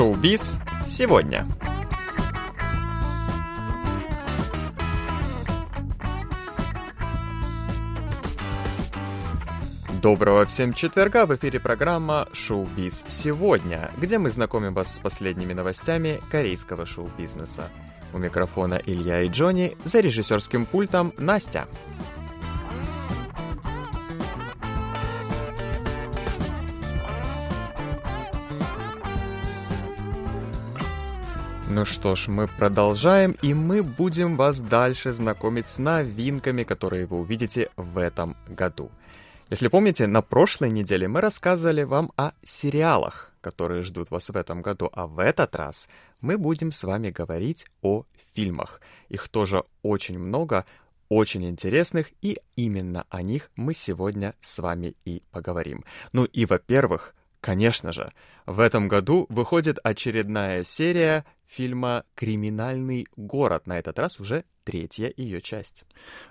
Шоу-биз сегодня. Доброго всем четверга! В эфире программа «Шоу-биз сегодня», где мы знакомим вас с последними новостями корейского шоу-бизнеса. У микрофона Илья и Джонни, за режиссерским пультом Настя. Ну что ж, мы продолжаем, и мы будем вас дальше знакомить с новинками, которые вы увидите в этом году. Если помните, на прошлой неделе мы рассказывали вам о сериалах, которые ждут вас в этом году, а в этот раз мы будем с вами говорить о фильмах. Их тоже очень много, очень интересных, и именно о них мы сегодня с вами и поговорим. Ну и, во-первых, конечно же, в этом году выходит очередная серия фильма «Криминальный город». На этот раз уже третья ее часть.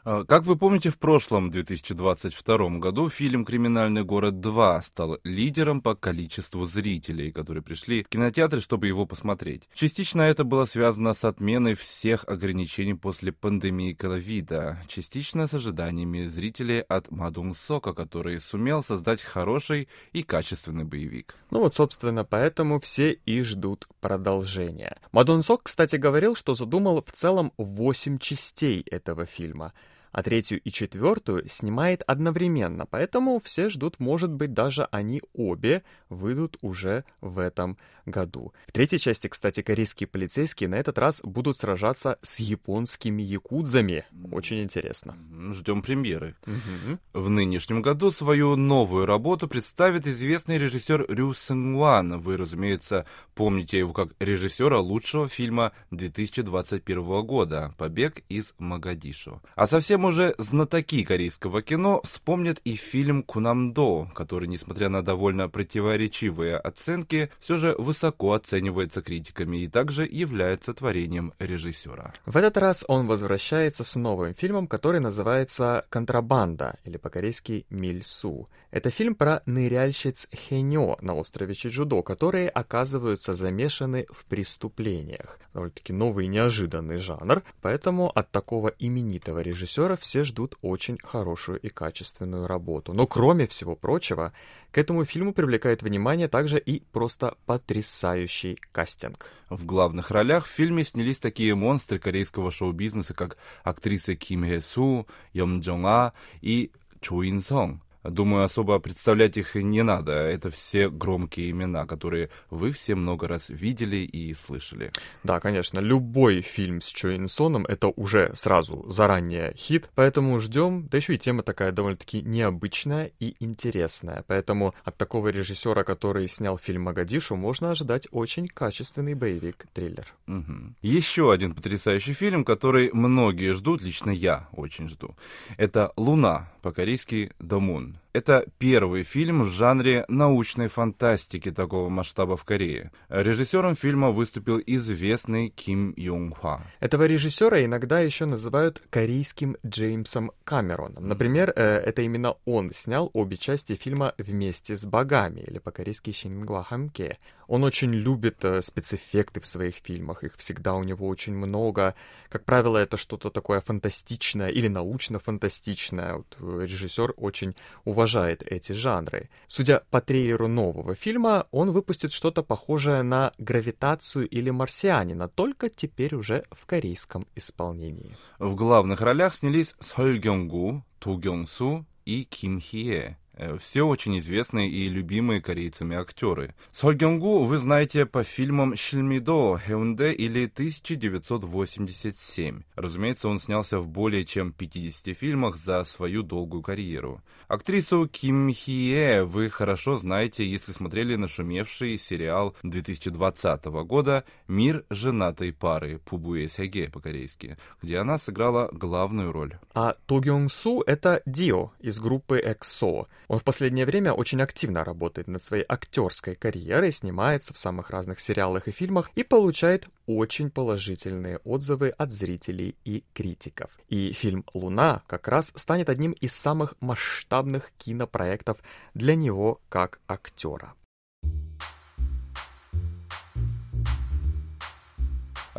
А, как вы помните, в прошлом 2022 году фильм «Криминальный город 2» стал лидером по количеству зрителей, которые пришли в кинотеатры, чтобы его посмотреть. Частично это было связано с отменой всех ограничений после пандемии ковида, частично с ожиданиями зрителей от Мадунг Сока, который сумел создать хороший и качественный боевик. Ну вот, собственно, поэтому все и ждут продолжения. Мадун Сок, кстати, говорил, что задумал в целом 8 частей этого фильма — а третью и четвертую снимает одновременно, поэтому все ждут, может быть, даже они обе выйдут уже в этом году. В третьей части, кстати, корейские полицейские на этот раз будут сражаться с японскими якудзами. Очень интересно. Ждем премьеры. Угу. В нынешнем году свою новую работу представит известный режиссер Рю Сэнгван. Вы, разумеется, помните его как режиссера лучшего фильма 2021 года «Побег из Магадишу». А совсем Затем уже знатоки корейского кино вспомнят и фильм «Кунамдо», который, несмотря на довольно противоречивые оценки, все же высоко оценивается критиками и также является творением режиссера. В этот раз он возвращается с новым фильмом, который называется «Контрабанда» или по-корейски «Мильсу». Это фильм про ныряльщиц Хенё на острове Чеджудо, которые оказываются замешаны в преступлениях. Довольно-таки новый неожиданный жанр, поэтому от такого именитого режиссера режиссера все ждут очень хорошую и качественную работу. Но кроме всего прочего, к этому фильму привлекает внимание также и просто потрясающий кастинг. В главных ролях в фильме снялись такие монстры корейского шоу-бизнеса, как актрисы Ким Хэ Су, Йом Джонг А и Чо Ин Сон. Думаю, особо представлять их не надо. Это все громкие имена, которые вы все много раз видели и слышали. Да, конечно. Любой фильм с Чо Инсоном — это уже сразу заранее хит, поэтому ждем. Да еще и тема такая довольно-таки необычная и интересная. Поэтому от такого режиссера, который снял фильм «Магадишу», можно ожидать очень качественный боевик-триллер. Угу. Еще один потрясающий фильм, который многие ждут, лично я очень жду. Это «Луна», по-корейски «Домун». Это первый фильм в жанре научной фантастики такого масштаба в Корее. Режиссером фильма выступил известный Ким Юнг Хва. Этого режиссера иногда еще называют корейским Джеймсом Камероном. Например, э, это именно он снял обе части фильма «Вместе с богами» или по-корейски «Шингва Хамке». Он очень любит э, спецэффекты в своих фильмах, их всегда у него очень много. Как правило, это что-то такое фантастичное или научно-фантастичное. Вот э, режиссер очень уважает эти жанры. Судя по трейлеру нового фильма, он выпустит что-то похожее на «Гравитацию» или «Марсианина», только теперь уже в корейском исполнении. В главных ролях снялись Соль Гёнгу, Ту Гёнсу и Ким Хие. Э, все очень известные и любимые корейцами актеры. Соль Гёнгу вы знаете по фильмам «Шильмидо», «Хеунде» или «1987». Разумеется, он снялся в более чем 50 фильмах за свою долгую карьеру. Актрису Ким Хие вы хорошо знаете, если смотрели нашумевший сериал 2020 года «Мир женатой пары» Пубуэ Сяге по-корейски, где она сыграла главную роль. А То Гёнг Су — это Дио из группы EXO. Он в последнее время очень активно работает над своей актерской карьерой, снимается в самых разных сериалах и фильмах и получает очень положительные отзывы от зрителей и критиков. И фильм «Луна» как раз станет одним из самых масштабных кинопроектов для него как актера.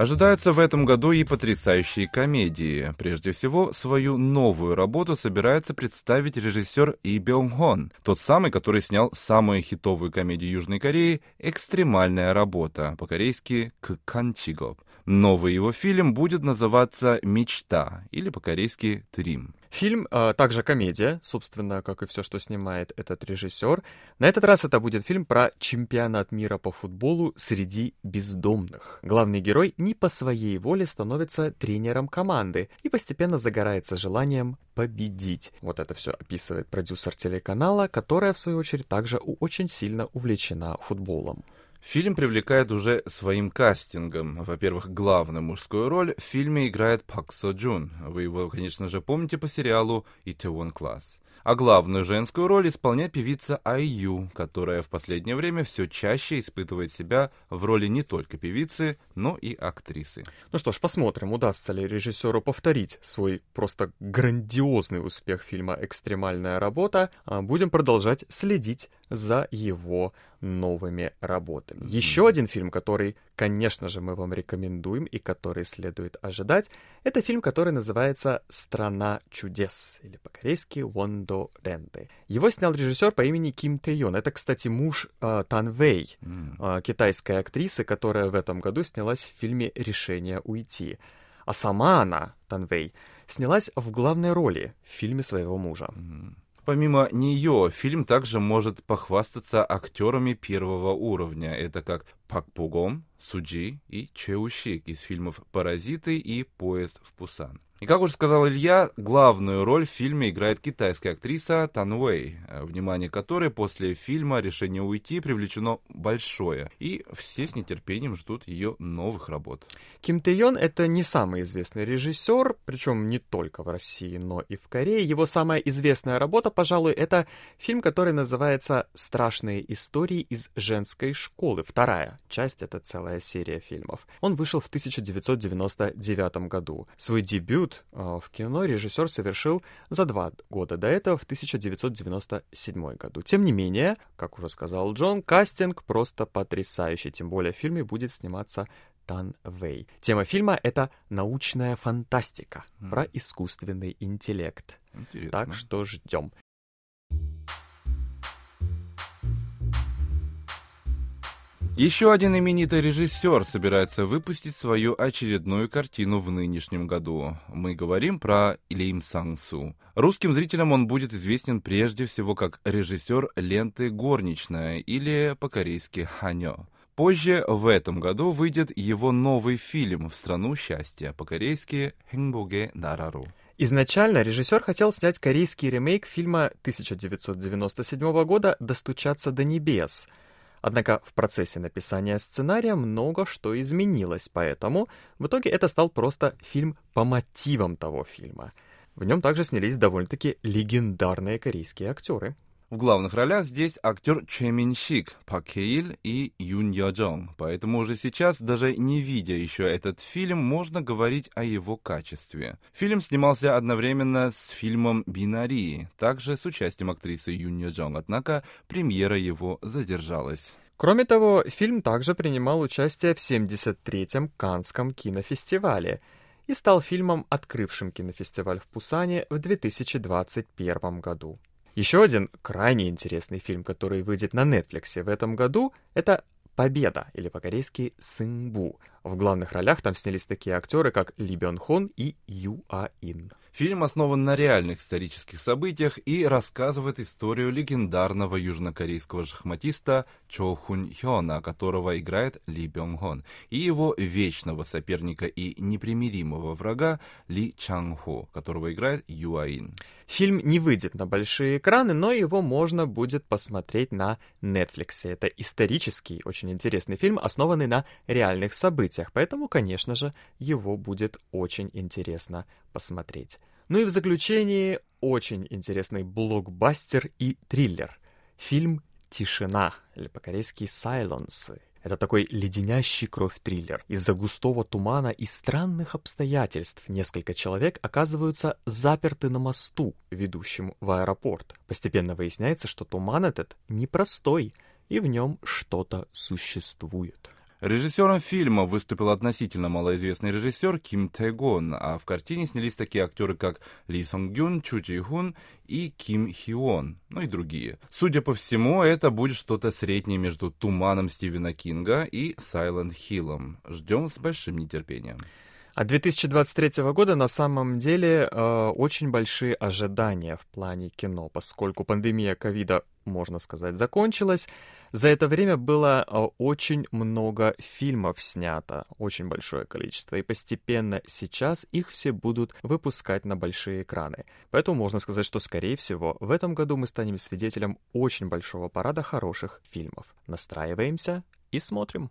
Ожидаются в этом году и потрясающие комедии. Прежде всего, свою новую работу собирается представить режиссер И Бёнг Хон, тот самый, который снял самую хитовую комедию Южной Кореи «Экстремальная работа», по-корейски «Кканчигоп». Новый его фильм будет называться «Мечта» или по-корейски «Трим». Фильм а, также комедия, собственно, как и все, что снимает этот режиссер. На этот раз это будет фильм про чемпионат мира по футболу среди бездомных. Главный герой не по своей воле становится тренером команды и постепенно загорается желанием победить. Вот это все описывает продюсер телеканала, которая, в свою очередь, также очень сильно увлечена футболом. Фильм привлекает уже своим кастингом. Во-первых, главную мужскую роль в фильме играет Пак Со Джун. Вы его, конечно же, помните по сериалу «Itaewon Class». А главную женскую роль исполняет певица Айю, которая в последнее время все чаще испытывает себя в роли не только певицы, но и актрисы. Ну что ж, посмотрим, удастся ли режиссеру повторить свой просто грандиозный успех фильма «Экстремальная работа». А будем продолжать следить за его новыми работами. Еще один фильм, который, конечно же, мы вам рекомендуем и который следует ожидать, это фильм, который называется «Страна чудес» или по-корейски «Вондо Ренды». Его снял режиссер по имени Ким Тэ Йон. Это, кстати, муж э, Тан Вэй, э, китайской актрисы, которая в этом году снялась в фильме «Решение уйти». А сама она, Тан Вэй, снялась в главной роли в фильме своего мужа. Mm-hmm. Помимо нее, фильм также может похвастаться актерами первого уровня. Это как Пак Пугом, Суджи и Чеушик из фильмов «Паразиты» и «Поезд в Пусан». И, как уже сказал Илья, главную роль в фильме играет китайская актриса Тан Уэй, внимание которой после фильма «Решение уйти» привлечено большое, и все с нетерпением ждут ее новых работ. Ким Тэ Йон — это не самый известный режиссер, причем не только в России, но и в Корее. Его самая известная работа, пожалуй, это фильм, который называется «Страшные истории из женской школы». Вторая часть — это целая серия фильмов. Он вышел в 1999 году. Свой дебют дебют а, в кино режиссер совершил за два года до этого, в 1997 году. Тем не менее, как уже сказал Джон, кастинг просто потрясающий, тем более в фильме будет сниматься Тан Вэй. Тема фильма — это научная фантастика mm. про искусственный интеллект. Интересно. Так что ждем. Еще один именитый режиссер собирается выпустить свою очередную картину в нынешнем году. Мы говорим про Лим Сангсу. Русским зрителям он будет известен прежде всего как режиссер ленты «Горничная» или по-корейски «Ханё». Позже в этом году выйдет его новый фильм «В страну счастья», по-корейски «Хэнбоге Нарару». Изначально режиссер хотел снять корейский ремейк фильма 1997 года «Достучаться до небес», Однако в процессе написания сценария много что изменилось, поэтому в итоге это стал просто фильм по мотивам того фильма. В нем также снялись довольно-таки легендарные корейские актеры. В главных ролях здесь актер Чэ Мин Пак Хеил и Юн Йо Джонг. Поэтому уже сейчас, даже не видя еще этот фильм, можно говорить о его качестве. Фильм снимался одновременно с фильмом «Бинари», также с участием актрисы Юн Йо Джонг, однако премьера его задержалась. Кроме того, фильм также принимал участие в 73-м Канском кинофестивале и стал фильмом, открывшим кинофестиваль в Пусане в 2021 году. Еще один крайне интересный фильм, который выйдет на Netflix в этом году, это «Победа» или по-корейски «Сынгбу». В главных ролях там снялись такие актеры, как Ли Бён Хон и Ю А Ин. Фильм основан на реальных исторических событиях и рассказывает историю легендарного южнокорейского шахматиста Чо Хун Хёна, которого играет Ли Бён Хон, и его вечного соперника и непримиримого врага Ли Чанг Хо, которого играет Юаин. Фильм не выйдет на большие экраны, но его можно будет посмотреть на Netflix. Это исторический, очень интересный фильм, основанный на реальных событиях, поэтому, конечно же, его будет очень интересно посмотреть. Ну и в заключении очень интересный блокбастер и триллер. Фильм «Тишина» или по-корейски «Silence». Это такой леденящий кровь триллер. Из-за густого тумана и странных обстоятельств несколько человек оказываются заперты на мосту, ведущем в аэропорт. Постепенно выясняется, что туман этот непростой, и в нем что-то существует. Режиссером фильма выступил относительно малоизвестный режиссер Ким Тэгон, а в картине снялись такие актеры, как Ли Сонг Гюн, Чу Чи Хун и Ким Хион, ну и другие. Судя по всему, это будет что-то среднее между «Туманом» Стивена Кинга и «Сайлент Хиллом». Ждем с большим нетерпением. От 2023 года на самом деле э, очень большие ожидания в плане кино, поскольку пандемия ковида, можно сказать, закончилась. За это время было э, очень много фильмов снято, очень большое количество, и постепенно сейчас их все будут выпускать на большие экраны. Поэтому можно сказать, что, скорее всего, в этом году мы станем свидетелем очень большого парада хороших фильмов. Настраиваемся и смотрим.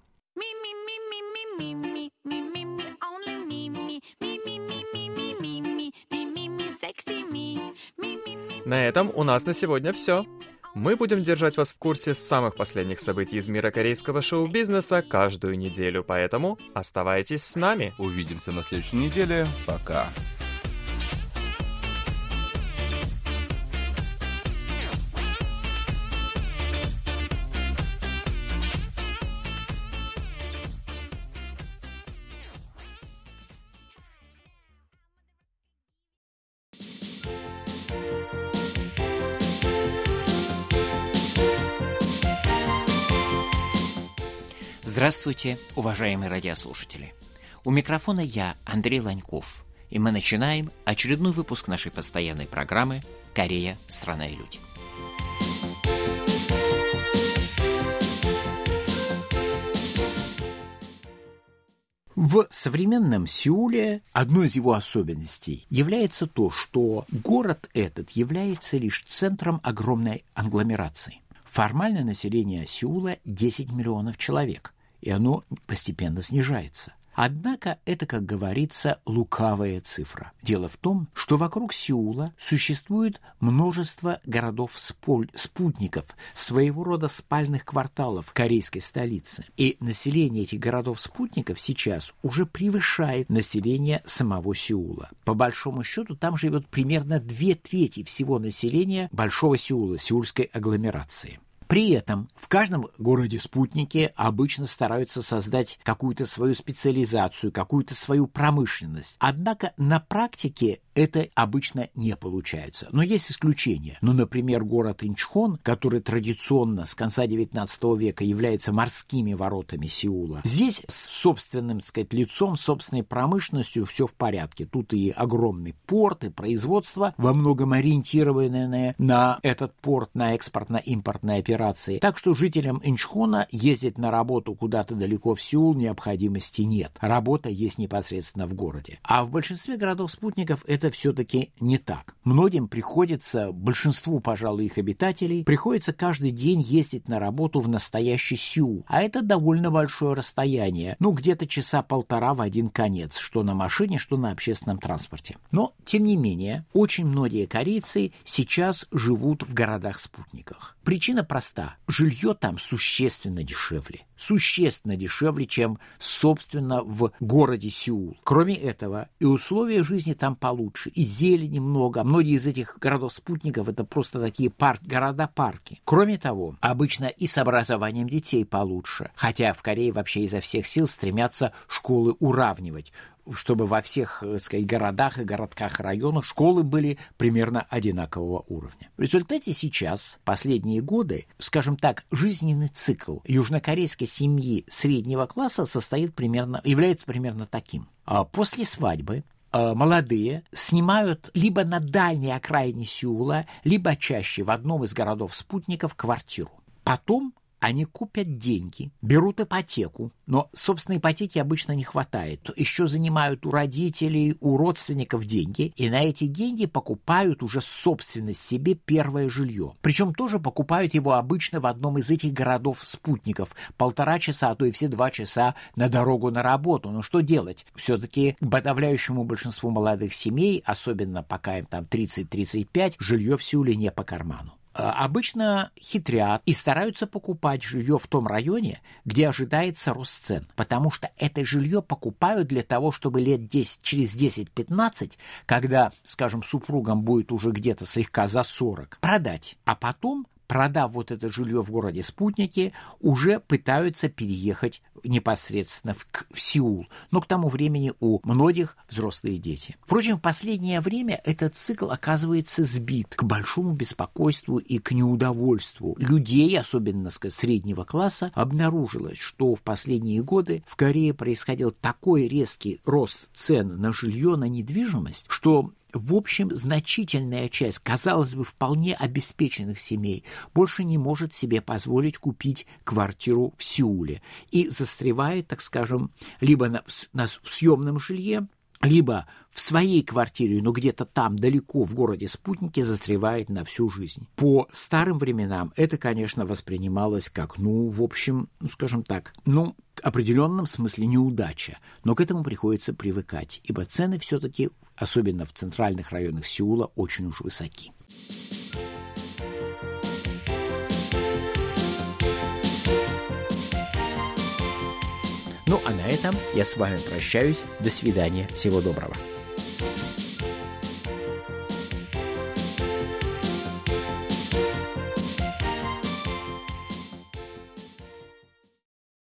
На этом у нас на сегодня все. Мы будем держать вас в курсе самых последних событий из мира корейского шоу-бизнеса каждую неделю, поэтому оставайтесь с нами. Увидимся на следующей неделе. Пока. Здравствуйте, уважаемые радиослушатели. У микрофона я, Андрей Ланьков, и мы начинаем очередной выпуск нашей постоянной программы «Корея. Страна и люди». В современном Сеуле одной из его особенностей является то, что город этот является лишь центром огромной англомерации. Формальное население Сеула 10 миллионов человек – и оно постепенно снижается. Однако это, как говорится, лукавая цифра. Дело в том, что вокруг Сеула существует множество городов-спутников, своего рода спальных кварталов корейской столицы. И население этих городов-спутников сейчас уже превышает население самого Сеула. По большому счету там живет примерно две трети всего населения Большого Сеула, сеульской агломерации. При этом в каждом городе-спутнике обычно стараются создать какую-то свою специализацию, какую-то свою промышленность. Однако на практике это обычно не получается. Но есть исключения. Ну, например, город Инчхон, который традиционно с конца XIX века является морскими воротами Сеула. Здесь с собственным, так сказать, лицом, собственной промышленностью все в порядке. Тут и огромный порт, и производство, во многом ориентированное на этот порт, на экспортно-импортные операции. Так что жителям Инчхона ездить на работу куда-то далеко в Сеул необходимости нет. Работа есть непосредственно в городе. А в большинстве городов-спутников это все-таки не так. Многим приходится, большинству, пожалуй, их обитателей, приходится каждый день ездить на работу в настоящий Сеул. А это довольно большое расстояние, ну, где-то часа полтора в один конец, что на машине, что на общественном транспорте. Но, тем не менее, очень многие корейцы сейчас живут в городах-спутниках. Причина проста. Жилье там существенно дешевле существенно дешевле, чем, собственно, в городе Сеул. Кроме этого, и условия жизни там получше, и зелени много. Многие из этих городов-спутников — это просто такие парк, города-парки. Кроме того, обычно и с образованием детей получше, хотя в Корее вообще изо всех сил стремятся школы уравнивать чтобы во всех так сказать, городах и городках районах школы были примерно одинакового уровня. В результате сейчас, последние годы, скажем так, жизненный цикл южнокорейской семьи среднего класса состоит примерно, является примерно таким. А после свадьбы а, молодые снимают либо на дальней окраине Сеула, либо чаще в одном из городов-спутников квартиру. Потом они купят деньги, берут ипотеку, но, собственно, ипотеки обычно не хватает. Еще занимают у родителей, у родственников деньги, и на эти деньги покупают уже собственность себе первое жилье. Причем тоже покупают его обычно в одном из этих городов-спутников. Полтора часа, а то и все два часа на дорогу на работу. Но что делать? Все-таки подавляющему большинству молодых семей, особенно пока им там 30-35, жилье в Сеуле не по карману. Э, обычно хитрят и стараются покупать жилье в том районе, где ожидается рост цен, потому что это жилье покупают для того, чтобы лет 10, через 10-15, когда, скажем, супругам будет уже где-то слегка за 40, продать, а потом продав вот это жилье в городе-спутнике, уже пытаются переехать непосредственно в, в Сеул. Но к тому времени у многих взрослые дети. Впрочем, в последнее время этот цикл оказывается сбит к большому беспокойству и к неудовольству людей, особенно сказать, среднего класса, обнаружилось, что в последние годы в Корее происходил такой резкий рост цен на жилье, на недвижимость, что в общем, значительная часть, казалось бы, вполне обеспеченных семей больше не может себе позволить купить квартиру в Сеуле и застревает, так скажем, либо на, на съемном жилье, либо в своей квартире, но где-то там, далеко в городе-спутнике, застревает на всю жизнь. По старым временам это, конечно, воспринималось как, ну, в общем, ну, скажем так, ну, в определенном смысле неудача, но к этому приходится привыкать, ибо цены все-таки, особенно в центральных районах Сеула, очень уж высоки. Ну а на этом я с вами прощаюсь. До свидания. Всего доброго.